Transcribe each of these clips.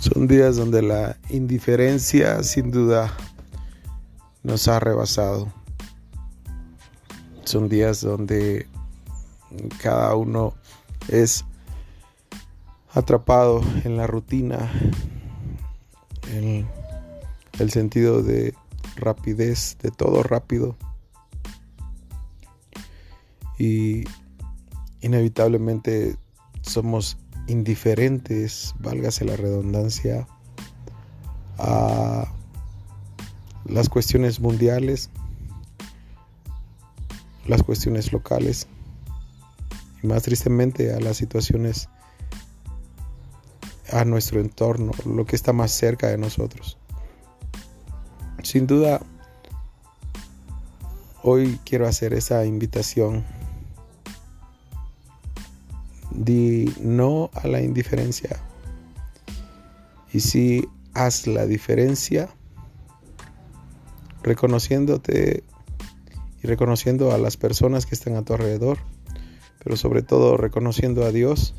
Son días donde la indiferencia sin duda nos ha rebasado. Son días donde cada uno es atrapado en la rutina, en el sentido de rapidez, de todo rápido. Y inevitablemente somos indiferentes, válgase la redundancia, a las cuestiones mundiales, las cuestiones locales y más tristemente a las situaciones a nuestro entorno, lo que está más cerca de nosotros. Sin duda, hoy quiero hacer esa invitación. Di no a la indiferencia. Y si haz la diferencia reconociéndote y reconociendo a las personas que están a tu alrededor, pero sobre todo reconociendo a Dios,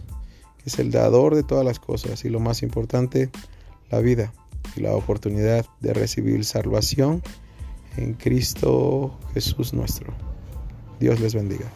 que es el dador de todas las cosas y lo más importante, la vida y la oportunidad de recibir salvación en Cristo Jesús nuestro. Dios les bendiga.